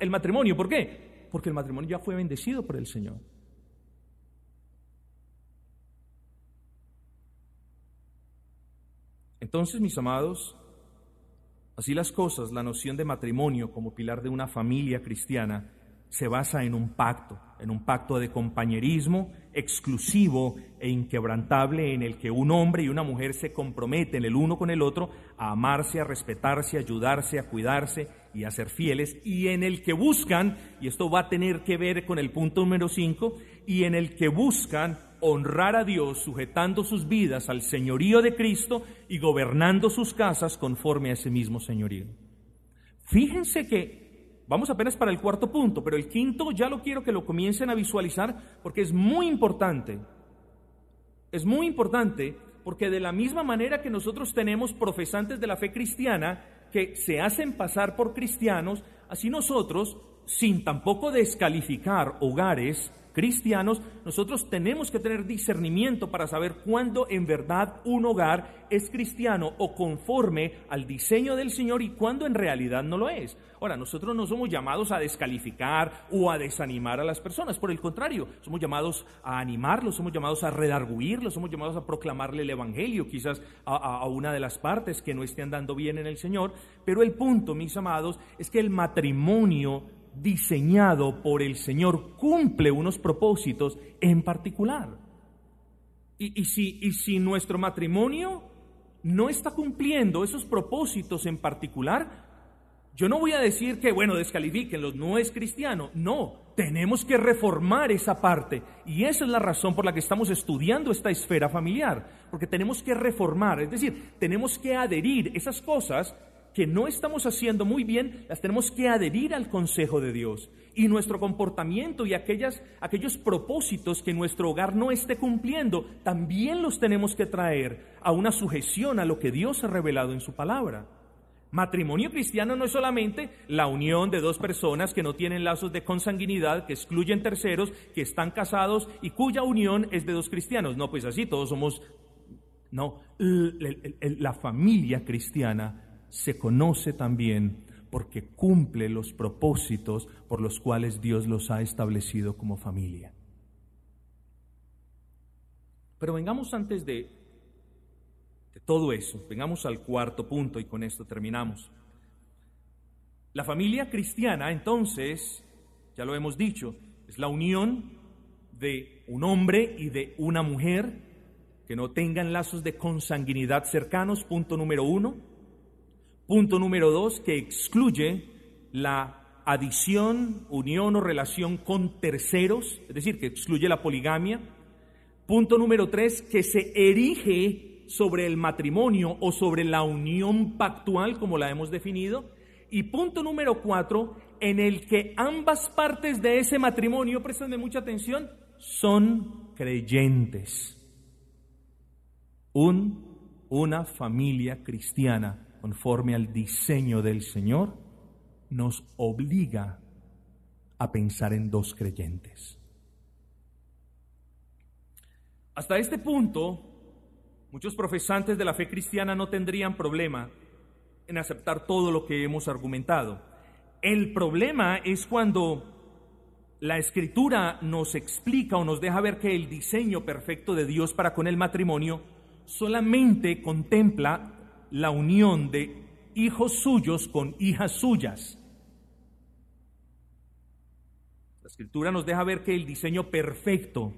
el matrimonio. ¿Por qué? Porque el matrimonio ya fue bendecido por el Señor. Entonces, mis amados, Así las cosas, la noción de matrimonio como pilar de una familia cristiana se basa en un pacto, en un pacto de compañerismo exclusivo e inquebrantable en el que un hombre y una mujer se comprometen el uno con el otro a amarse, a respetarse, a ayudarse, a cuidarse y a ser fieles, y en el que buscan, y esto va a tener que ver con el punto número 5, y en el que buscan honrar a Dios sujetando sus vidas al señorío de Cristo y gobernando sus casas conforme a ese mismo señorío. Fíjense que vamos apenas para el cuarto punto, pero el quinto ya lo quiero que lo comiencen a visualizar porque es muy importante. Es muy importante porque de la misma manera que nosotros tenemos profesantes de la fe cristiana que se hacen pasar por cristianos, así nosotros, sin tampoco descalificar hogares, cristianos, nosotros tenemos que tener discernimiento para saber cuándo en verdad un hogar es cristiano o conforme al diseño del Señor y cuándo en realidad no lo es. Ahora, nosotros no somos llamados a descalificar o a desanimar a las personas, por el contrario, somos llamados a animarlos, somos llamados a redarguirlos, somos llamados a proclamarle el Evangelio, quizás a, a una de las partes que no esté andando bien en el Señor, pero el punto, mis amados, es que el matrimonio diseñado por el Señor cumple unos propósitos en particular. Y, si, y si nuestro matrimonio no está cumpliendo esos propósitos en particular, yo no voy a decir que, bueno, descalifíquenlos, no es cristiano. No, tenemos que reformar esa parte. Y esa es la razón por la que estamos estudiando esta esfera familiar. Porque tenemos que reformar, es decir, tenemos que adherir esas cosas que no estamos haciendo muy bien, las tenemos que adherir al consejo de Dios. Y nuestro comportamiento y aquellas, aquellos propósitos que nuestro hogar no esté cumpliendo, también los tenemos que traer a una sujeción a lo que Dios ha revelado en su palabra. Matrimonio cristiano no es solamente la unión de dos personas que no tienen lazos de consanguinidad, que excluyen terceros, que están casados y cuya unión es de dos cristianos. No, pues así todos somos... No, la familia cristiana se conoce también porque cumple los propósitos por los cuales Dios los ha establecido como familia. Pero vengamos antes de, de todo eso, vengamos al cuarto punto y con esto terminamos. La familia cristiana, entonces, ya lo hemos dicho, es la unión de un hombre y de una mujer que no tengan lazos de consanguinidad cercanos, punto número uno. Punto número dos, que excluye la adición, unión o relación con terceros, es decir, que excluye la poligamia. Punto número tres, que se erige sobre el matrimonio o sobre la unión pactual, como la hemos definido. Y punto número cuatro, en el que ambas partes de ese matrimonio, préstame mucha atención, son creyentes. Un, una familia cristiana conforme al diseño del Señor, nos obliga a pensar en dos creyentes. Hasta este punto, muchos profesantes de la fe cristiana no tendrían problema en aceptar todo lo que hemos argumentado. El problema es cuando la escritura nos explica o nos deja ver que el diseño perfecto de Dios para con el matrimonio solamente contempla la unión de hijos suyos con hijas suyas. La escritura nos deja ver que el diseño perfecto,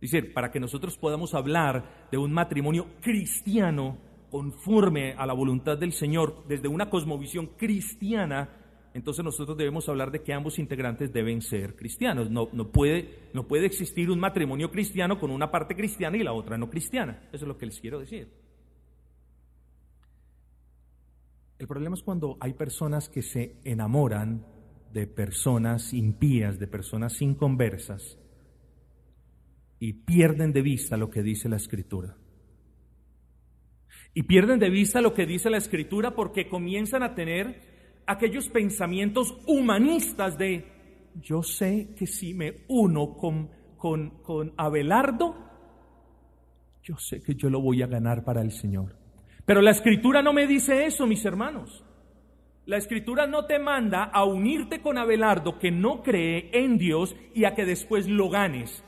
es decir, para que nosotros podamos hablar de un matrimonio cristiano conforme a la voluntad del Señor desde una cosmovisión cristiana, entonces nosotros debemos hablar de que ambos integrantes deben ser cristianos. No, no, puede, no puede existir un matrimonio cristiano con una parte cristiana y la otra no cristiana. Eso es lo que les quiero decir. El problema es cuando hay personas que se enamoran de personas impías, de personas inconversas, y pierden de vista lo que dice la Escritura. Y pierden de vista lo que dice la Escritura porque comienzan a tener aquellos pensamientos humanistas de yo sé que si me uno con, con, con Abelardo, yo sé que yo lo voy a ganar para el Señor. Pero la escritura no me dice eso, mis hermanos. La escritura no te manda a unirte con Abelardo que no cree en Dios y a que después lo ganes.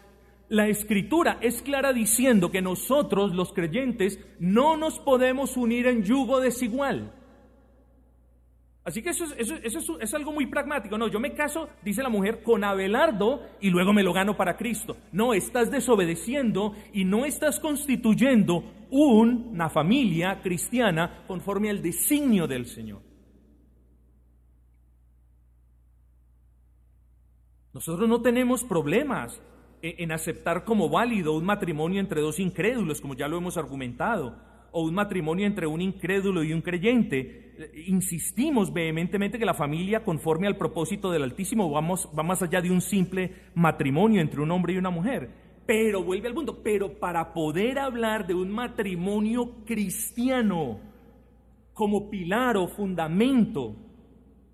La escritura es clara diciendo que nosotros los creyentes no nos podemos unir en yugo desigual. Así que eso, es, algo muy pragmático. No, yo me caso, dice la mujer, con Abelardo y luego me lo gano para Cristo. No, estás desobedeciendo y no estás constituyendo una familia cristiana conforme al designio del Señor. Nosotros no tenemos problemas en aceptar como válido un matrimonio entre dos incrédulos, como ya lo hemos argumentado o un matrimonio entre un incrédulo y un creyente. Insistimos vehementemente que la familia, conforme al propósito del Altísimo, vamos, va más allá de un simple matrimonio entre un hombre y una mujer. Pero vuelve al mundo, pero para poder hablar de un matrimonio cristiano como pilar o fundamento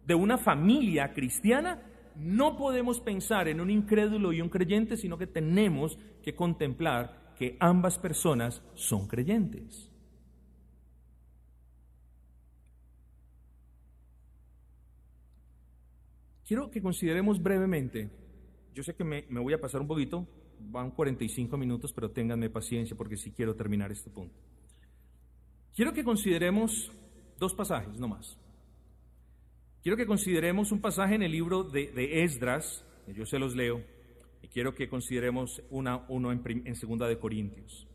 de una familia cristiana, no podemos pensar en un incrédulo y un creyente, sino que tenemos que contemplar que ambas personas son creyentes. Quiero que consideremos brevemente, yo sé que me, voy a pasar un poquito, van 45 minutos, pero ténganme paciencia porque sí quiero terminar este punto. Quiero que consideremos dos pasajes, no más. Quiero que consideremos un pasaje en el libro de, Esdras, que yo se los leo, y quiero que consideremos una, uno en, en Segunda de Corintios.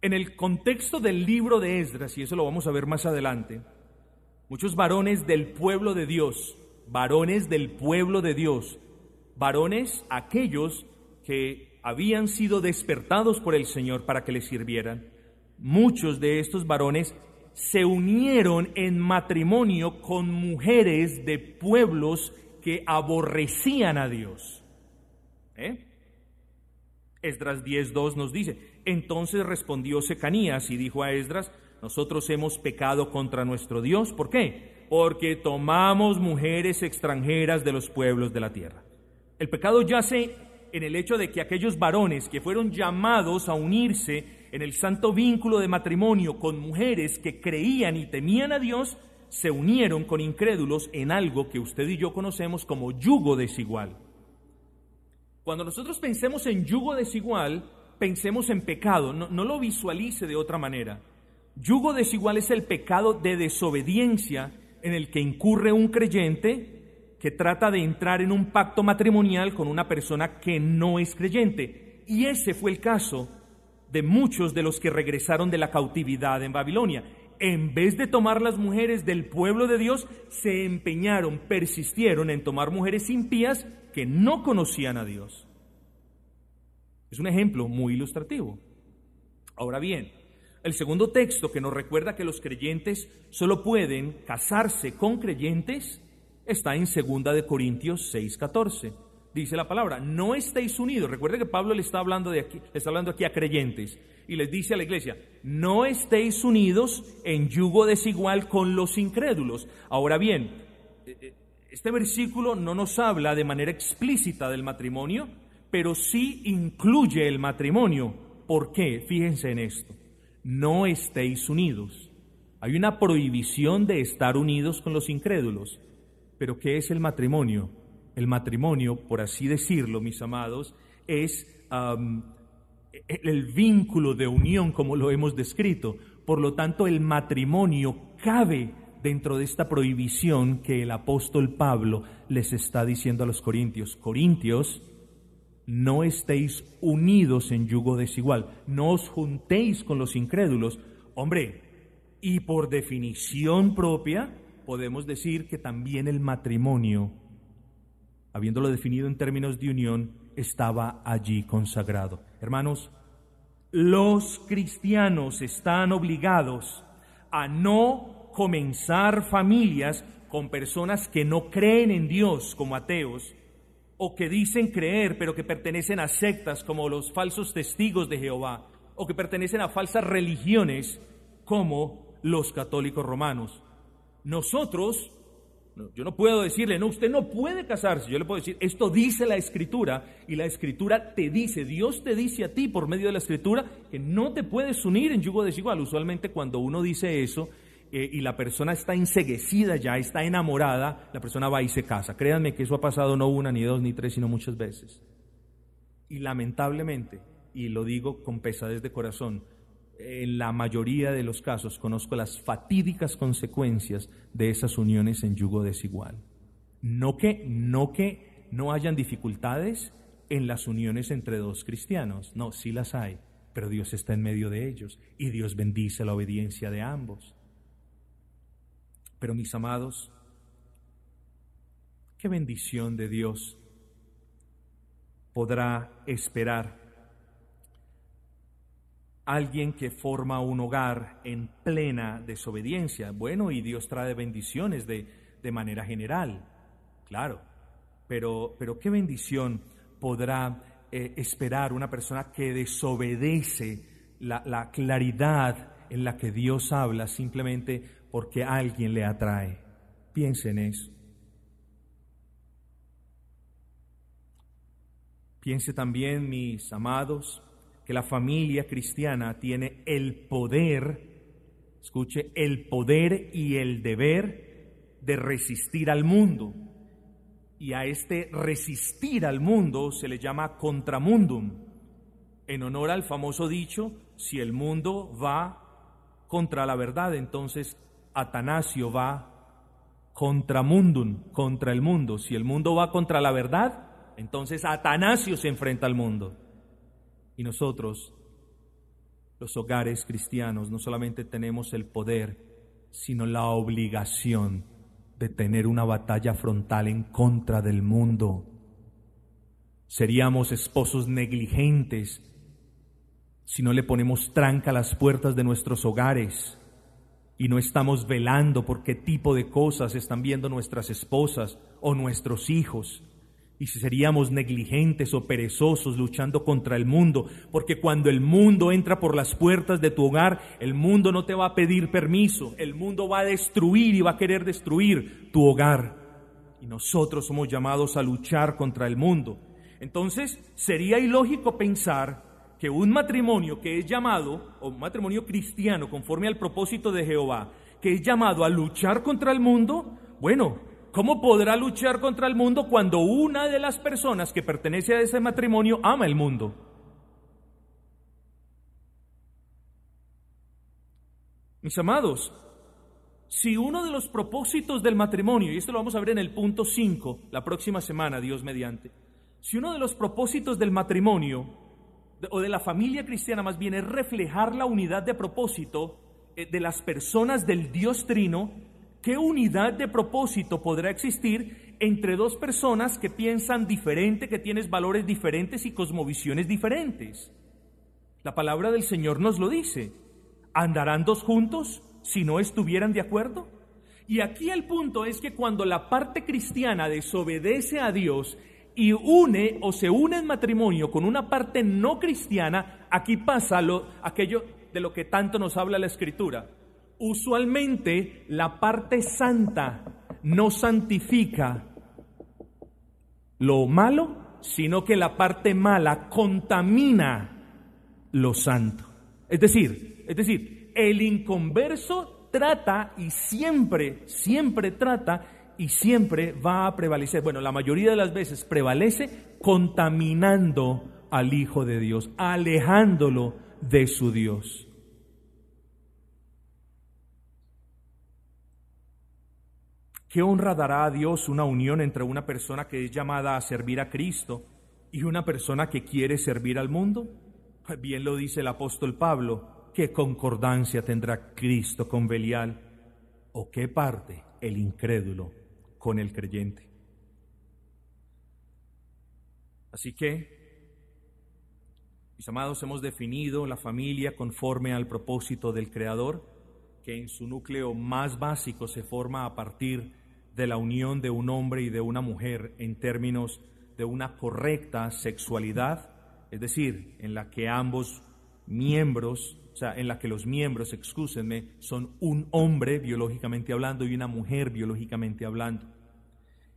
En el contexto del libro de Esdras, y eso lo vamos a ver más adelante, muchos varones del pueblo de Dios varones del pueblo de Dios, varones aquellos que habían sido despertados por el Señor para que le sirvieran. Muchos de estos varones se unieron en matrimonio con mujeres de pueblos que aborrecían a Dios. ¿Eh? Esdras 10.2 nos dice, entonces respondió Secanías y dijo a Esdras, nosotros hemos pecado contra nuestro Dios. ¿Por qué? porque tomamos mujeres extranjeras de los pueblos de la tierra. El pecado yace en el hecho de que aquellos varones que fueron llamados a unirse en el santo vínculo de matrimonio con mujeres que creían y temían a Dios, se unieron con incrédulos en algo que usted y yo conocemos como yugo desigual. Cuando nosotros pensemos en yugo desigual, pensemos en pecado, no, no lo visualice de otra manera. Yugo desigual es el pecado de desobediencia en el que incurre un creyente que trata de entrar en un pacto matrimonial con una persona que no es creyente. Y ese fue el caso de muchos de los que regresaron de la cautividad en Babilonia. En vez de tomar las mujeres del pueblo de Dios, se empeñaron, persistieron en tomar mujeres impías que no conocían a Dios. Es un ejemplo muy ilustrativo. Ahora bien, el segundo texto que nos recuerda que los creyentes solo pueden casarse con creyentes está en 2 de Corintios 6:14. Dice la palabra, no estéis unidos. Recuerde que Pablo le está hablando de aquí, está hablando aquí a creyentes y les dice a la iglesia, no estéis unidos en yugo desigual con los incrédulos. Ahora bien, eh, eh, este versículo no nos habla de manera explícita del matrimonio, pero sí incluye el matrimonio. ¿Por qué? Fíjense en esto no estéis unidos. Hay una prohibición de estar unidos con los incrédulos. Pero ¿qué es el matrimonio? El matrimonio, por así decirlo, mis amados, es el vínculo de unión como lo hemos descrito. Por lo tanto, el matrimonio cabe dentro de esta prohibición que el apóstol Pablo les está diciendo a los corintios. Corintios, no estéis unidos en yugo desigual, no os juntéis con los incrédulos. Hombre, y por definición propia, podemos decir que también el matrimonio, habiéndolo definido en términos de unión, estaba allí consagrado. Hermanos, los cristianos están obligados a no comenzar familias con personas que no creen en Dios como ateos, o que dicen creer pero que pertenecen a sectas como los falsos testigos de Jehová, o que pertenecen a falsas religiones como los católicos romanos. Nosotros, yo no puedo decirle, no, usted no puede casarse, yo le puedo decir, esto dice la escritura y la escritura te dice, Dios te dice a ti por medio de la escritura que no te puedes unir en yugo desigual. Usualmente cuando uno dice eso, eh, y la persona está enseguecida ya, está enamorada, la persona va y se casa. Créanme que eso ha pasado no una, ni dos, ni tres, sino muchas veces. Y lamentablemente, y lo digo con pesadez de corazón, en la mayoría de los casos conozco las fatídicas consecuencias de esas uniones en yugo desigual. No que, no que no hayan dificultades en las uniones entre dos cristianos, no, sí las hay, pero Dios está en medio de ellos y Dios bendice la obediencia de ambos. Pero mis amados, qué bendición de Dios podrá esperar alguien que forma un hogar en plena desobediencia. Bueno, y Dios trae bendiciones de, de manera general, claro, pero, pero qué bendición podrá eh, esperar una persona que desobedece la, la claridad en la que Dios habla simplemente porque alguien le atrae. Piensen en eso. Piense también, mis amados, que la familia cristiana tiene el poder, escuche, el poder y el deber de resistir al mundo. Y a este resistir al mundo se le llama contramundum, en honor al famoso dicho, si el mundo va contra la verdad, entonces Atanasio va contra mundum, contra el mundo. Si el mundo va contra la verdad, entonces Atanasio se enfrenta al mundo. Y nosotros, los hogares cristianos, no solamente tenemos el poder, sino la obligación de tener una batalla frontal en contra del mundo. Seríamos esposos negligentes si no le ponemos tranca a las puertas de nuestros hogares y no estamos velando por qué tipo de cosas están viendo nuestras esposas o nuestros hijos. Y si seríamos negligentes o perezosos luchando contra el mundo, porque cuando el mundo entra por las puertas de tu hogar, el mundo no te va a pedir permiso, el mundo va a destruir y va a querer destruir tu hogar. Y nosotros somos llamados a luchar contra el mundo. Entonces, sería ilógico pensar que un matrimonio que es llamado, o un matrimonio cristiano conforme al propósito de Jehová, que es llamado a luchar contra el mundo, bueno, ¿cómo podrá luchar contra el mundo cuando una de las personas que pertenece a ese matrimonio ama el mundo? Mis amados, si uno de los propósitos del matrimonio, y esto lo vamos a ver en el punto 5 la próxima semana, Dios mediante, si uno de los propósitos del matrimonio o de la familia cristiana más bien es reflejar la unidad de propósito eh, de las personas del Dios Trino, ¿qué unidad de propósito podrá existir entre dos personas que piensan diferente, que tienen valores diferentes y cosmovisiones diferentes? La palabra del Señor nos lo dice. ¿Andarán dos juntos si no estuvieran de acuerdo? Y aquí el punto es que cuando la parte cristiana desobedece a Dios y une o se une en matrimonio con una parte no cristiana, aquí pasa lo, aquello de lo que tanto nos habla la escritura. Usualmente la parte santa no santifica lo malo, sino que la parte mala contamina lo santo. Es decir, es decir, el inconverso trata y siempre, siempre trata y siempre va a prevalecer. Bueno, la mayoría de las veces prevalece contaminando al Hijo de Dios, alejándolo de su Dios. ¿Qué honra dará a Dios una unión entre una persona que es llamada a servir a Cristo y una persona que quiere servir al mundo? Bien lo dice el apóstol Pablo, ¿qué concordancia tendrá Cristo con Belial? ¿O qué parte el incrédulo con el creyente? Así que, mis amados, hemos definido la familia conforme al propósito del Creador, que en su núcleo más básico se forma a partir de la unión de un hombre y de una mujer en términos de una correcta sexualidad, es decir, en la que ambos miembros, o sea, en la que los miembros, excúsenme, son un hombre biológicamente hablando y una mujer biológicamente hablando.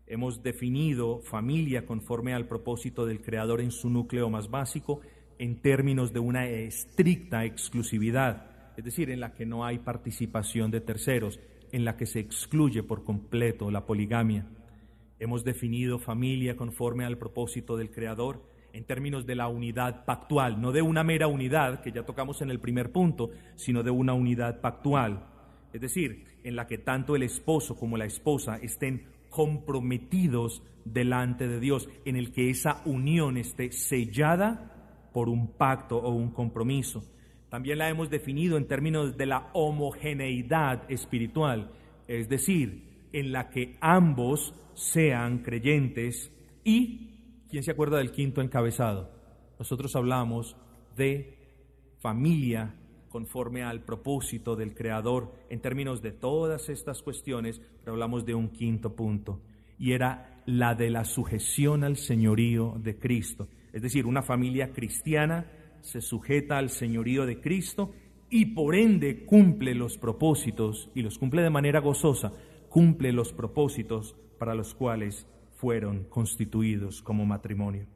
Hemos definido familia conforme al propósito del Creador en su núcleo más básico en términos de una estricta exclusividad, es decir, en la que no hay participación de terceros, en la que se excluye por completo la poligamia. Hemos definido familia conforme al propósito del Creador en términos de la unidad pactual, no de una mera unidad que ya tocamos en el primer punto, sino de una unidad pactual, es decir, en la que tanto el esposo como la esposa estén comprometidos delante de Dios, en el que esa unión esté sellada por un pacto o un compromiso. También la hemos definido en términos de la homogeneidad espiritual, es decir, en la que ambos sean creyentes y, ¿quién se acuerda del quinto encabezado? Nosotros hablamos de familia conforme al propósito del Creador en términos de todas estas cuestiones, pero hablamos de un quinto punto, y era la de la sujeción al señorío de Cristo. Es decir, una familia cristiana se sujeta al señorío de Cristo y por ende cumple los propósitos, y los cumple de manera gozosa, cumple los propósitos para los cuales fueron constituidos como matrimonio.